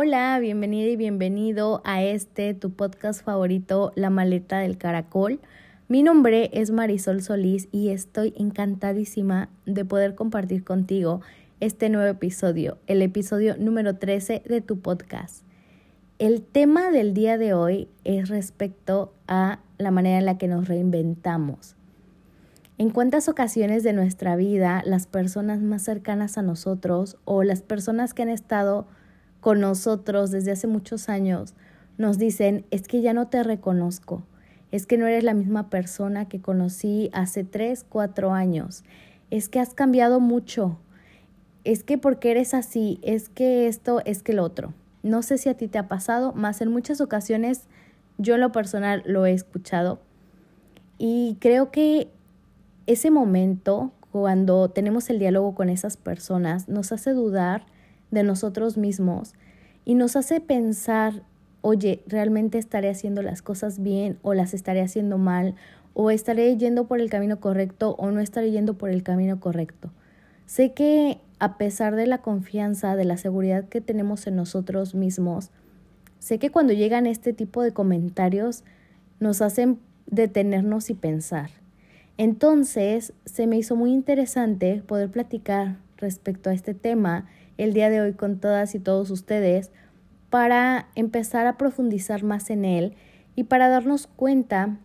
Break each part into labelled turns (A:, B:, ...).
A: Hola, bienvenida y bienvenido a este tu podcast favorito, La Maleta del Caracol. Mi nombre es Marisol Solís y estoy encantadísima de poder compartir contigo este nuevo episodio, el episodio número 13 de tu podcast. El tema del día de hoy es respecto a la manera en la que nos reinventamos. ¿En cuántas ocasiones de nuestra vida las personas más cercanas a nosotros o las personas que han estado con nosotros desde hace muchos años nos dicen, es que ya no te reconozco, es que no eres la misma persona que conocí hace tres, cuatro años, es que has cambiado mucho, es que porque eres así, es que esto, es que lo otro. No sé si a ti te ha pasado, más en muchas ocasiones yo en lo personal lo he escuchado. Y creo que ese momento, cuando tenemos el diálogo con esas personas, nos hace dudar de nosotros mismos y nos hace pensar, oye, ¿realmente estaré haciendo las cosas bien o las estaré haciendo mal? ¿O estaré yendo por el camino correcto o no estaré yendo por el camino correcto? Sé que a pesar de la confianza, de la seguridad que tenemos en nosotros mismos, sé que cuando llegan este tipo de comentarios nos hacen detenernos y pensar. Entonces, se me hizo muy interesante poder platicar respecto a este tema el día de hoy con todas y todos ustedes para empezar a profundizar más en él y para darnos cuenta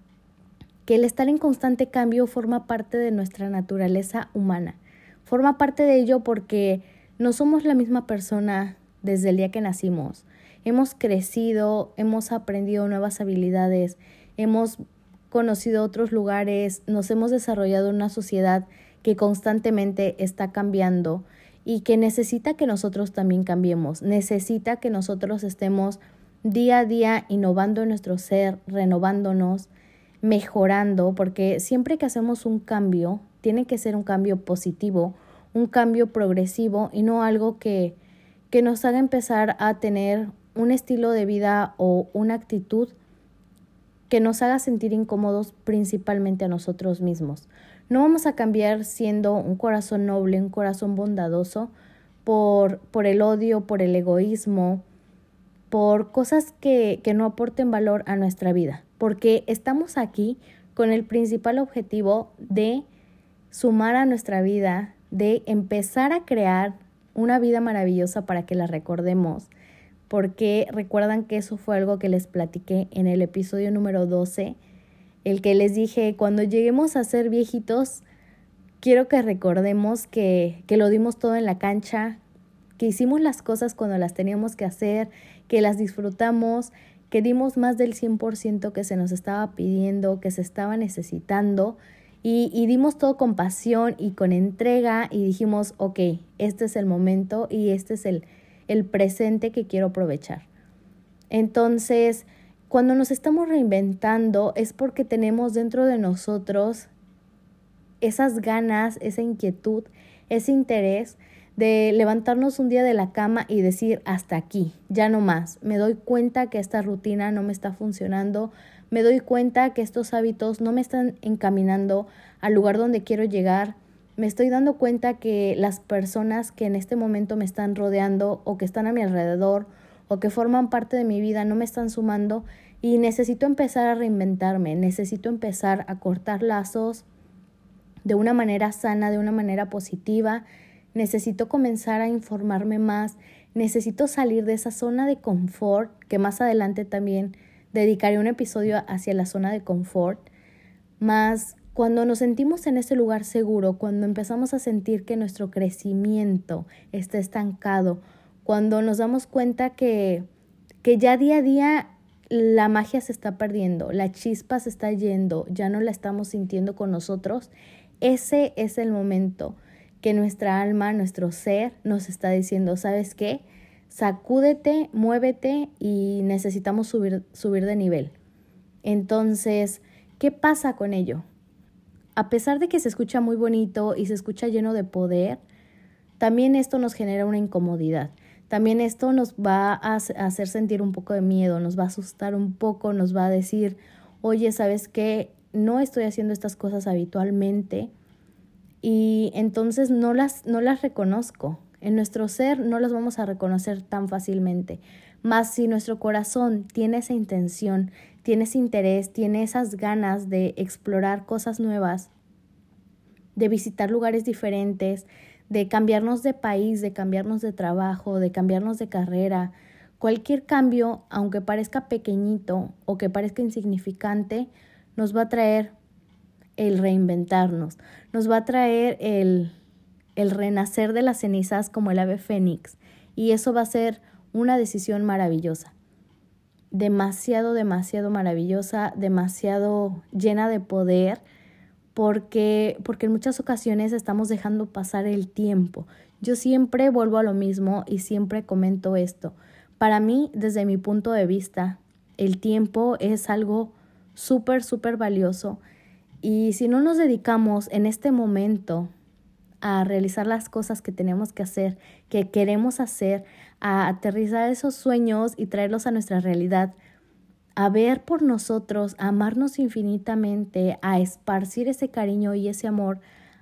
A: que el estar en constante cambio forma parte de nuestra naturaleza humana. Forma parte de ello porque no somos la misma persona desde el día que nacimos. Hemos crecido, hemos aprendido nuevas habilidades, hemos conocido otros lugares, nos hemos desarrollado una sociedad que constantemente está cambiando y que necesita que nosotros también cambiemos, necesita que nosotros estemos día a día innovando nuestro ser, renovándonos, mejorando, porque siempre que hacemos un cambio, tiene que ser un cambio positivo, un cambio progresivo y no algo que, que nos haga empezar a tener un estilo de vida o una actitud que nos haga sentir incómodos principalmente a nosotros mismos. No vamos a cambiar siendo un corazón noble, un corazón bondadoso, por, por el odio, por el egoísmo, por cosas que, que no aporten valor a nuestra vida, porque estamos aquí con el principal objetivo de sumar a nuestra vida, de empezar a crear una vida maravillosa para que la recordemos, porque recuerdan que eso fue algo que les platiqué en el episodio número 12 el que les dije, cuando lleguemos a ser viejitos, quiero que recordemos que, que lo dimos todo en la cancha, que hicimos las cosas cuando las teníamos que hacer, que las disfrutamos, que dimos más del 100% que se nos estaba pidiendo, que se estaba necesitando, y, y, dimos todo con pasión y con entrega y dijimos, ok, este es el momento y este es el, el presente que quiero aprovechar. Entonces, cuando nos estamos reinventando es porque tenemos dentro de nosotros esas ganas, esa inquietud, ese interés de levantarnos un día de la cama y decir hasta aquí, ya no más. Me doy cuenta que esta rutina no me está funcionando, me doy cuenta que estos hábitos no me están encaminando al lugar donde quiero llegar. Me estoy dando cuenta que las personas que en este momento me están rodeando o que están a mi alrededor o que forman parte de mi vida no me están sumando y necesito empezar a reinventarme, necesito empezar a cortar lazos de una manera sana, de una manera positiva, necesito comenzar a informarme más, necesito salir de esa zona de confort, que más adelante también dedicaré un episodio hacia la zona de confort, más cuando nos sentimos en ese lugar seguro, cuando empezamos a sentir que nuestro crecimiento está estancado, cuando nos damos cuenta que, que ya día a día la magia se está perdiendo, la chispa se está yendo, ya no la estamos sintiendo con nosotros, ese es el momento que nuestra alma, nuestro ser nos está diciendo, ¿sabes qué? Sacúdete, muévete y necesitamos subir, subir de nivel. Entonces, ¿qué pasa con ello? A pesar de que se escucha muy bonito y se escucha lleno de poder, también esto nos genera una incomodidad. También esto nos va a hacer sentir un poco de miedo, nos va a asustar un poco, nos va a decir, oye, ¿sabes qué? No estoy haciendo estas cosas habitualmente y entonces no las, no las reconozco. En nuestro ser no los vamos a reconocer tan fácilmente. Más si nuestro corazón tiene esa intención, tiene ese interés, tiene esas ganas de explorar cosas nuevas, de visitar lugares diferentes, de cambiarnos de país, de cambiarnos de trabajo, de cambiarnos de carrera, cualquier cambio, aunque parezca pequeñito o que parezca insignificante, nos va a traer el reinventarnos, nos va a traer el, el renacer de las cenizas como el ave fénix. Y eso va a ser una decisión maravillosa. Demasiado, demasiado maravillosa, demasiado llena de poder, porque, porque en muchas ocasiones estamos dejando pasar el tiempo. Yo siempre vuelvo a lo mismo y siempre comento esto. Para mí, desde mi punto de vista, el tiempo es algo súper, súper valioso y si no nos dedicamos en este momento a realizar las cosas que tenemos que hacer, que queremos hacer, a aterrizar esos sueños y traerlos a nuestra realidad, a ver por nosotros, a amarnos infinitamente, a esparcir ese cariño y ese amor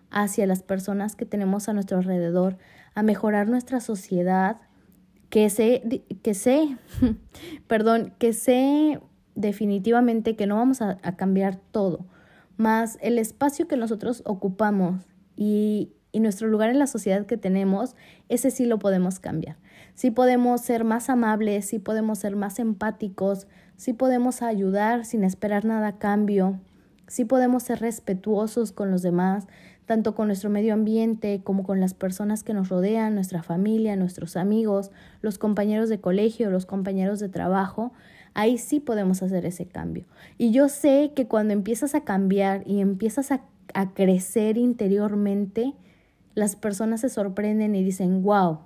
A: hacia las personas que tenemos a nuestro alrededor, a mejorar nuestra sociedad, que sé, que sé, perdón, que sé definitivamente que no vamos a, a cambiar todo, más el espacio que nosotros ocupamos y, y nuestro lugar en la sociedad que tenemos, ese sí lo podemos cambiar. Sí podemos ser más amables, sí podemos ser más empáticos, sí podemos ayudar sin esperar nada a cambio, sí podemos ser respetuosos con los demás, tanto con nuestro medio ambiente como con las personas que nos rodean, nuestra familia, nuestros amigos, los compañeros de colegio, los compañeros de trabajo ahí sí podemos hacer ese cambio. Y yo sé que cuando empiezas a cambiar y empiezas a, a crecer interiormente, las personas se sorprenden y dicen, wow.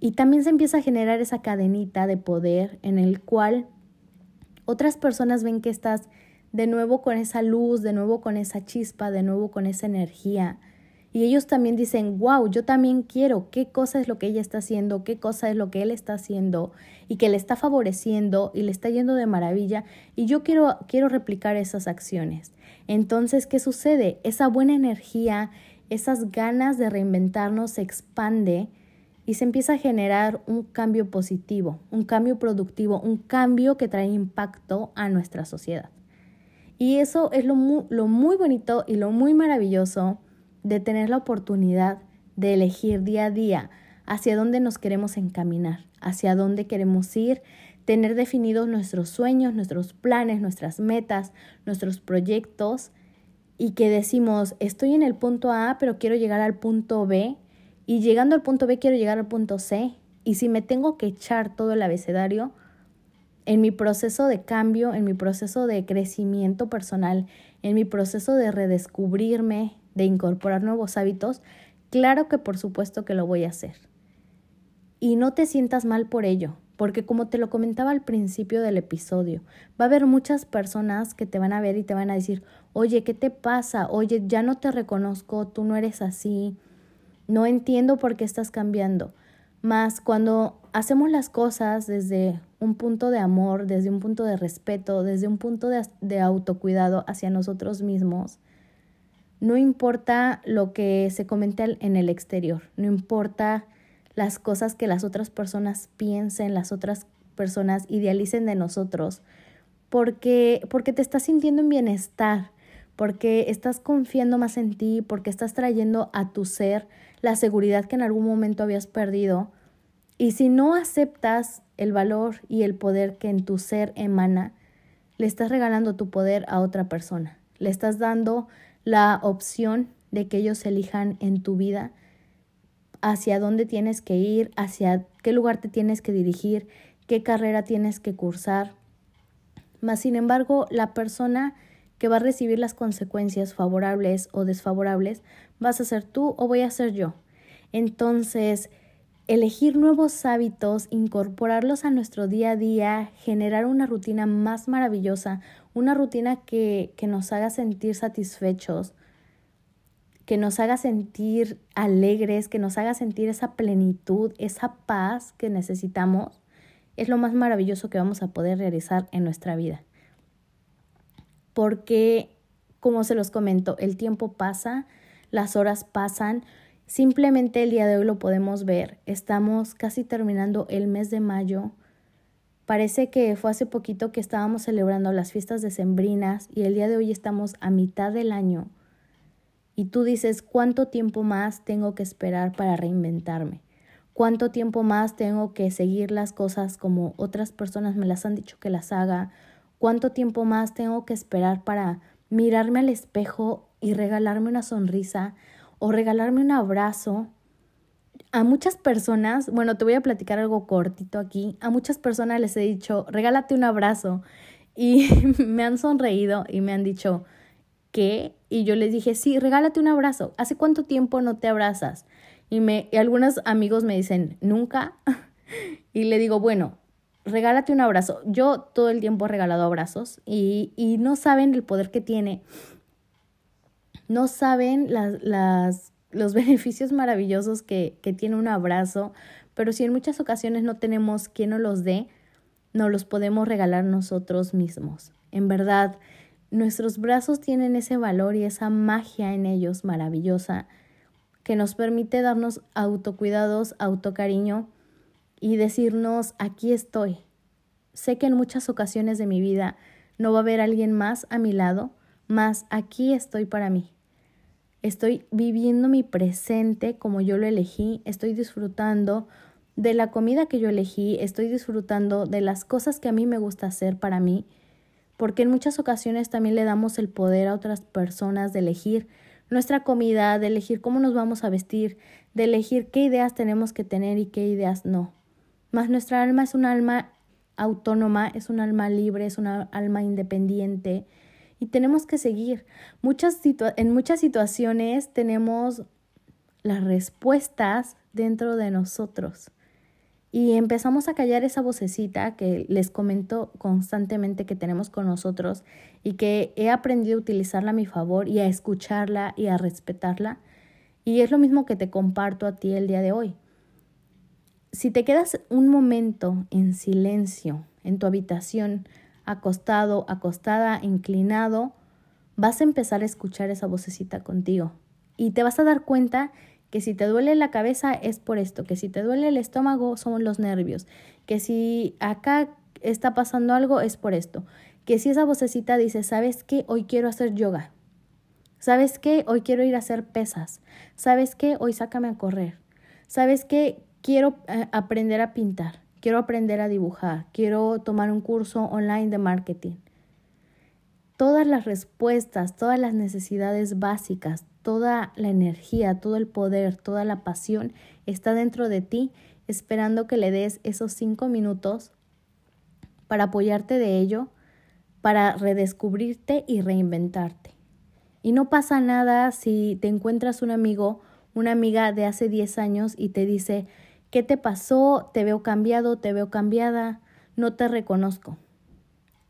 A: Y también se empieza a generar esa cadenita de poder en el cual otras personas ven que estás de nuevo con esa luz, de nuevo con esa chispa, de nuevo con esa energía, y ellos también dicen, wow, yo también quiero, qué cosa es lo que ella está haciendo, qué cosa es lo que él está haciendo y que le está favoreciendo y le está yendo de maravilla. Y yo quiero, quiero replicar esas acciones. Entonces, ¿qué sucede? Esa buena energía, esas ganas de reinventarnos se expande y se empieza a generar un cambio positivo, un cambio productivo, un cambio que trae impacto a nuestra sociedad. Y eso es lo muy, lo muy bonito y lo muy maravilloso de tener la oportunidad de elegir día a día hacia dónde nos queremos encaminar, hacia dónde queremos ir, tener definidos nuestros sueños, nuestros planes, nuestras metas, nuestros proyectos y que decimos, estoy en el punto A, pero quiero llegar al punto B y llegando al punto B quiero llegar al punto C y si me tengo que echar todo el abecedario, en mi proceso de cambio, en mi proceso de crecimiento personal, en mi proceso de redescubrirme, de incorporar nuevos hábitos, claro que por supuesto que lo voy a hacer. Y no te sientas mal por ello, porque como te lo comentaba al principio del episodio, va a haber muchas personas que te van a ver y te van a decir, oye, ¿qué te pasa? Oye, ya no te reconozco, tú no eres así, no entiendo por qué estás cambiando. Más cuando hacemos las cosas desde un punto de amor, desde un punto de respeto, desde un punto de, autocuidado hacia nosotros mismos, no importa lo que se comente en el exterior, no importa las cosas que las otras personas piensen, las otras personas idealicen de nosotros, porque, porque te estás sintiendo en bienestar, porque estás confiando más en ti, porque estás trayendo a tu ser la seguridad que en algún momento habías perdido. Y si no aceptas el valor y el poder que en tu ser emana, le estás regalando tu poder a otra persona. Le estás dando la opción de que ellos elijan en tu vida hacia dónde tienes que ir, hacia qué lugar te tienes que dirigir, qué carrera tienes que cursar. Mas, sin embargo, la persona que va a recibir las consecuencias favorables o desfavorables vas a ser tú o voy a ser yo. Entonces, elegir nuevos hábitos, incorporarlos a nuestro día a día, generar una rutina más maravillosa, una rutina que, que nos haga sentir satisfechos, que nos haga sentir alegres, que nos haga sentir esa plenitud, esa paz que necesitamos, es lo más maravilloso que vamos a poder realizar en nuestra vida. Porque, como se los comento, el tiempo pasa, las horas pasan, Simplemente el día de hoy lo podemos ver. Estamos casi terminando el mes de mayo. Parece que fue hace poquito que estábamos celebrando las fiestas decembrinas y el día de hoy estamos a mitad del año. Y tú dices, ¿cuánto tiempo más tengo que esperar para reinventarme? ¿Cuánto tiempo más tengo que seguir las cosas como otras personas me las han dicho que las haga? ¿Cuánto tiempo más tengo que esperar para mirarme al espejo y regalarme una sonrisa o regalarme un abrazo? A muchas personas, bueno, te voy a platicar algo cortito aquí, a muchas personas les he dicho, regálate un abrazo y me han sonreído y me han dicho, ¿qué? Y yo les dije, sí, regálate un abrazo. ¿Hace cuánto tiempo no te abrazas? Y, me, y algunos amigos me dicen, nunca. y le digo, bueno, regálate un abrazo. Yo todo el tiempo he regalado abrazos y, y no saben el poder que tiene. No saben las, las, los beneficios maravillosos que, que tiene un abrazo, pero si en muchas ocasiones no tenemos quien nos los dé, nos los podemos regalar nosotros mismos. En verdad, nuestros brazos tienen ese valor y esa magia en ellos maravillosa que nos permite darnos autocuidados, autocariño y decirnos aquí estoy. Sé que en muchas ocasiones de mi vida no va a haber alguien más a mi lado, más aquí estoy para mí. Estoy viviendo mi presente como yo lo elegí, estoy disfrutando de la comida que yo elegí, estoy disfrutando de las cosas que a mí me gusta hacer para mí porque en muchas ocasiones también le damos el poder a otras personas de elegir nuestra comida, de elegir cómo nos vamos a vestir, de elegir qué ideas tenemos que tener y qué ideas no. Más nuestra alma es un alma autónoma, es un alma libre, es una alma independiente y tenemos que seguir. Muchas en muchas situaciones tenemos las respuestas dentro de nosotros. Y empezamos a callar esa vocecita que les comento constantemente que tenemos con nosotros y que he aprendido a utilizarla a mi favor y a escucharla y a respetarla. Y es lo mismo que te comparto a ti el día de hoy. Si te quedas un momento en silencio en tu habitación, acostado, acostada, inclinado, vas a empezar a escuchar esa vocecita contigo y te vas a dar cuenta que si te duele la cabeza es por esto, que si te duele el estómago son los nervios, que si acá está pasando algo es por esto, que si esa vocecita dice, ¿sabes qué? Hoy quiero hacer yoga. ¿Sabes qué? Hoy quiero ir a hacer pesas. ¿Sabes qué? Hoy sácame a correr. ¿Sabes qué? Quiero eh, aprender a pintar. Quiero aprender a dibujar. Quiero tomar un curso online de marketing. Todas las respuestas, todas las necesidades básicas, toda la energía, todo el poder, toda la pasión está dentro de ti, esperando que le des esos cinco minutos para apoyarte de ello, para redescubrirte y reinventarte. Y no pasa nada si te encuentras un amigo, una amiga de hace 10 años y te dice, ¿qué te pasó? Te veo cambiado, te veo cambiada, no te reconozco.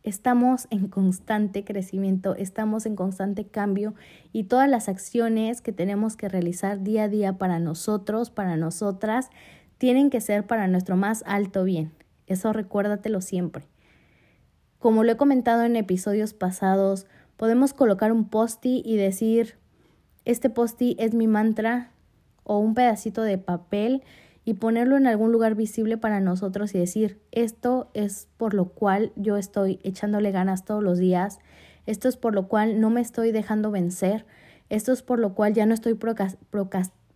A: Estamos en constante crecimiento, estamos en constante cambio y todas las acciones que tenemos que realizar día a día para nosotros, para nosotras, tienen que ser para nuestro más alto bien. Eso recuérdatelo siempre. Como lo he comentado en episodios pasados, podemos colocar un posti y decir, este posti es mi mantra o un pedacito de papel y ponerlo en algún lugar visible para nosotros y decir, esto es por lo cual yo estoy echándole ganas todos los días, esto es por lo cual no me estoy dejando vencer, esto es por lo cual ya no estoy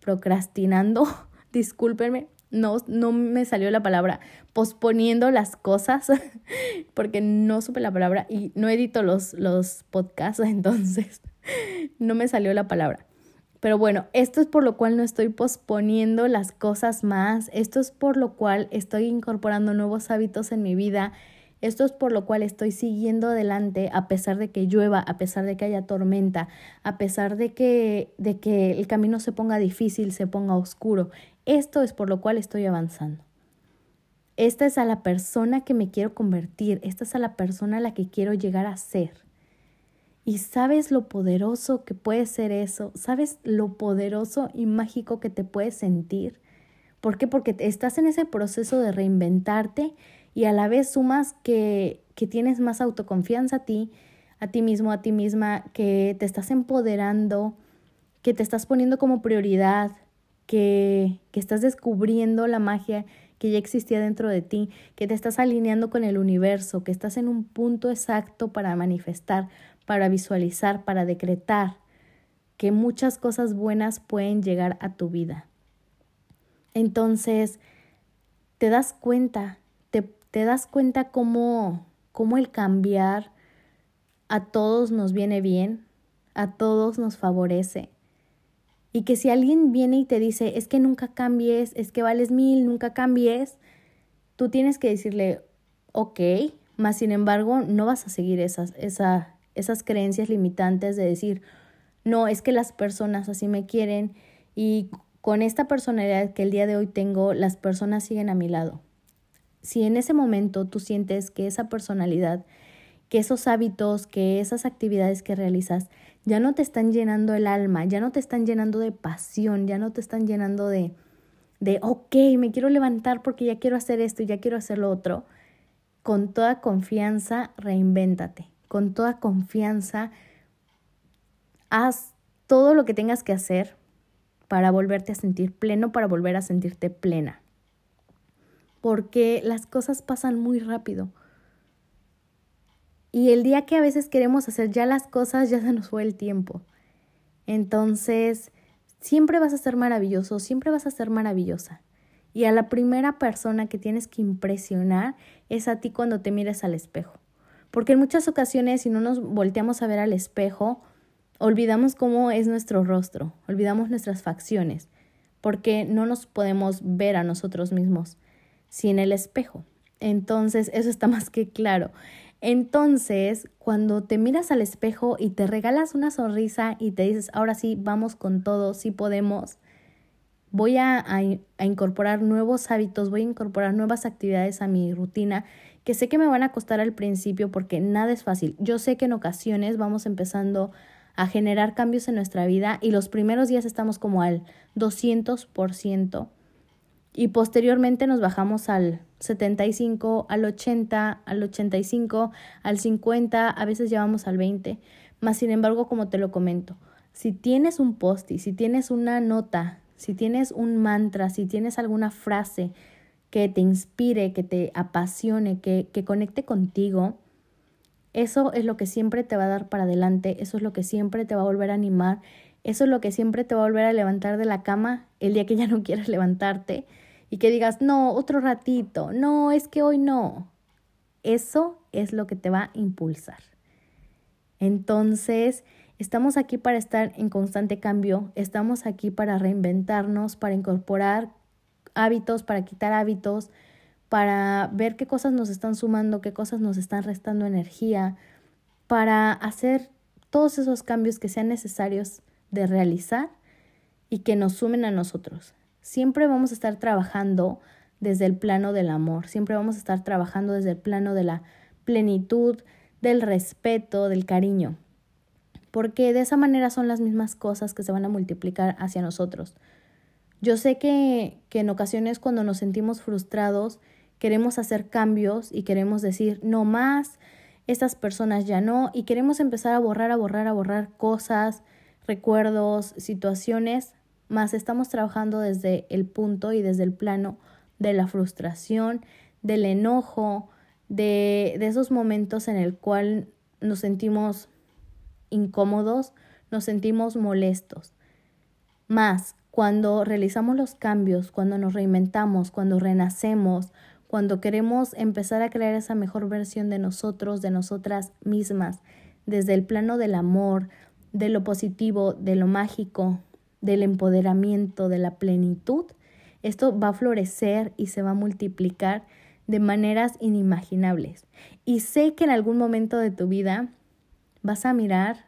A: procrastinando, discúlpenme, no, no me salió la palabra, posponiendo las cosas, porque no supe la palabra y no edito los, los podcasts, entonces no me salió la palabra. Pero bueno, esto es por lo cual no estoy posponiendo las cosas más, esto es por lo cual estoy incorporando nuevos hábitos en mi vida, esto es por lo cual estoy siguiendo adelante a pesar de que llueva, a pesar de que haya tormenta, a pesar de que, de que el camino se ponga difícil, se ponga oscuro. Esto es por lo cual estoy avanzando. Esta es a la persona que me quiero convertir, esta es a la persona a la que quiero llegar a ser. Y sabes lo poderoso que puede ser eso, sabes lo poderoso y mágico que te puedes sentir. ¿Por qué? Porque estás en ese proceso de reinventarte y a la vez sumas que, que tienes más autoconfianza a ti, a ti mismo, a ti misma, que te estás empoderando, que te estás poniendo como prioridad, que, que estás descubriendo la magia que ya existía dentro de ti, que te estás alineando con el universo, que estás en un punto exacto para manifestar, para visualizar, para decretar que muchas cosas buenas pueden llegar a tu vida. Entonces, te das cuenta, te, te das cuenta cómo, cómo el cambiar a todos nos viene bien, a todos nos favorece. Y que si alguien viene y te dice, es que nunca cambies, es que vales mil, nunca cambies, tú tienes que decirle, ok, más sin embargo no vas a seguir esas, esa, esas creencias limitantes de decir, no, es que las personas así me quieren y con esta personalidad que el día de hoy tengo, las personas siguen a mi lado. Si en ese momento tú sientes que esa personalidad, que esos hábitos, que esas actividades que realizas ya no te están llenando el alma, ya no te están llenando de pasión, ya no te están llenando de, de, ok, me quiero levantar porque ya quiero hacer esto y ya quiero hacer lo otro, con toda confianza, reinvéntate, con toda confianza, haz todo lo que tengas que hacer para volverte a sentir pleno, para volver a sentirte plena. Porque las cosas pasan muy rápido. Y el día que a veces queremos hacer ya las cosas, ya se nos fue el tiempo. Entonces, siempre vas a ser maravilloso, siempre vas a ser maravillosa. Y a la primera persona que tienes que impresionar es a ti cuando te mires al espejo. Porque en muchas ocasiones, si no nos volteamos a ver al espejo, olvidamos cómo es nuestro rostro, olvidamos nuestras facciones, porque no nos podemos ver a nosotros mismos sin el espejo. Entonces, eso está más que claro. Entonces, cuando te miras al espejo y te regalas una sonrisa y te dices, ahora sí, vamos con todo, sí podemos, voy a, incorporar nuevos hábitos, voy a incorporar nuevas actividades a mi rutina que sé que me van a costar al principio porque nada es fácil. Yo sé que en ocasiones vamos empezando a generar cambios en nuestra vida y los primeros días estamos como al 200% y posteriormente nos bajamos al 75, al 80, al 85, al 50, a veces llevamos al 20. Más sin embargo, como te lo comento, si tienes un post si tienes una nota, si tienes un mantra, si tienes alguna frase que te inspire, que te apasione, que, que conecte contigo, eso es lo que siempre te va a dar para adelante, eso es lo que siempre te va a volver a animar, eso es lo que siempre te va a volver a levantar de la cama el día que ya no quieres levantarte y que digas, no, otro ratito, no, es que hoy no. Eso es lo que te va a impulsar. Entonces, estamos aquí para estar en constante cambio, estamos aquí para reinventarnos, para incorporar hábitos, para quitar hábitos, para ver qué cosas nos están sumando, qué cosas nos están restando energía, para hacer todos esos cambios que sean necesarios de realizar y que nos sumen a nosotros. Siempre vamos a estar trabajando desde el plano del amor, siempre vamos a estar trabajando desde el plano de la plenitud, del respeto, del cariño, porque de esa manera son las mismas cosas que se van a multiplicar hacia nosotros. Yo sé que, que en ocasiones cuando nos sentimos frustrados, queremos hacer cambios y queremos decir, no más, estas personas ya no, y queremos empezar a borrar, a borrar, a borrar cosas, recuerdos, situaciones, más estamos trabajando desde el punto y desde el plano de la frustración, del enojo, de, de esos momentos en el cual nos sentimos incómodos, nos sentimos molestos. Más, cuando realizamos los cambios, cuando nos reinventamos, cuando renacemos, cuando queremos empezar a crear esa mejor versión de nosotros, de nosotras mismas, desde el plano del amor, de lo positivo, de lo mágico, del empoderamiento, de la plenitud, esto va a florecer y se va a multiplicar de maneras inimaginables. Y sé que en algún momento de tu vida vas a mirar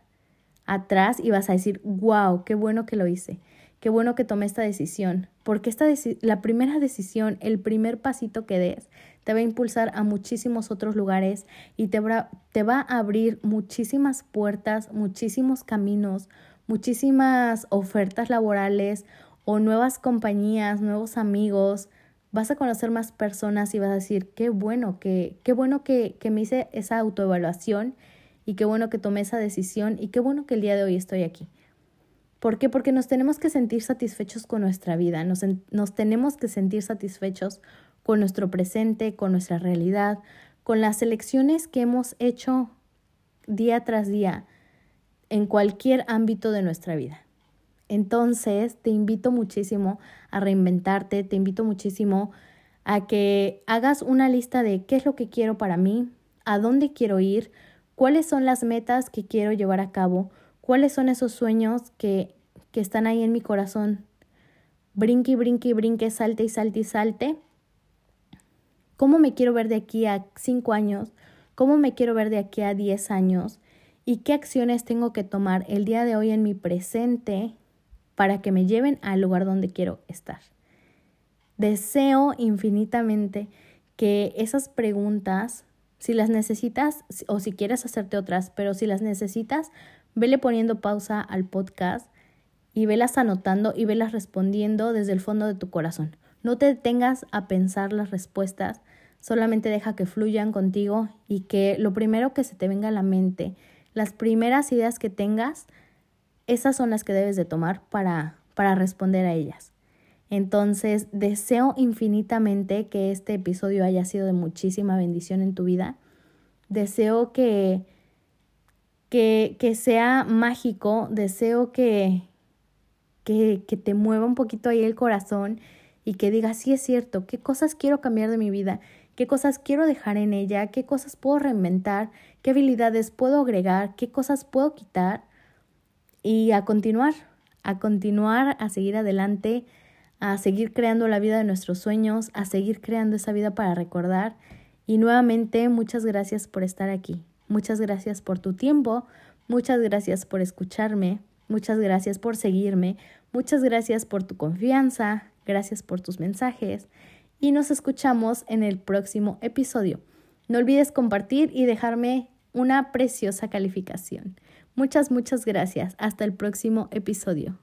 A: atrás y vas a decir, wow, qué bueno que lo hice qué bueno que tomé esta decisión, porque esta la primera decisión, el primer pasito que des, te va a impulsar a muchísimos otros lugares y te te va a abrir muchísimas puertas, muchísimos caminos, muchísimas ofertas laborales o nuevas compañías, nuevos amigos. Vas a conocer más personas y vas a decir, qué bueno que, qué bueno que, que me hice esa autoevaluación y qué bueno que tomé esa decisión y qué bueno que el día de hoy estoy aquí ¿Por qué? Porque nos tenemos que sentir satisfechos con nuestra vida, nos, nos tenemos que sentir satisfechos con nuestro presente, con nuestra realidad, con las elecciones que hemos hecho día tras día en cualquier ámbito de nuestra vida. Entonces, te invito muchísimo a reinventarte, te invito muchísimo a que hagas una lista de qué es lo que quiero para mí, a dónde quiero ir, cuáles son las metas que quiero llevar a cabo, cuáles son esos sueños que, que están ahí en mi corazón. Brinque, brinque, brinque, salte y salte y salte. ¿Cómo me quiero ver de aquí a cinco años? ¿Cómo me quiero ver de aquí a diez años? ¿Y qué acciones tengo que tomar el día de hoy en mi presente para que me lleven al lugar donde quiero estar? Deseo infinitamente que esas preguntas, si las necesitas o si quieres hacerte otras, pero si las necesitas, vele poniendo pausa al podcast y velas anotando y velas respondiendo desde el fondo de tu corazón. No te detengas a pensar las respuestas, solamente deja que fluyan contigo y que lo primero que se te venga a la mente, las primeras ideas que tengas, esas son las que debes de tomar para, para responder a ellas. Entonces, deseo infinitamente que este episodio haya sido de muchísima bendición en tu vida. Deseo que, que, que sea mágico, deseo que, que, que te mueva un poquito ahí el corazón y que digas, sí es cierto, qué cosas quiero cambiar de mi vida, qué cosas quiero dejar en ella, qué cosas puedo reinventar, qué habilidades puedo agregar, qué cosas puedo quitar y a continuar, a continuar, a seguir adelante, a seguir creando la vida de nuestros sueños, a seguir creando esa vida para recordar. Y nuevamente, muchas gracias por estar aquí. Muchas gracias por tu tiempo. Muchas gracias por escucharme. Muchas gracias por seguirme. Muchas gracias por tu confianza. Gracias por tus mensajes. Y nos escuchamos en el próximo episodio. No olvides compartir y dejarme una preciosa calificación. Muchas, muchas gracias. Hasta el próximo episodio.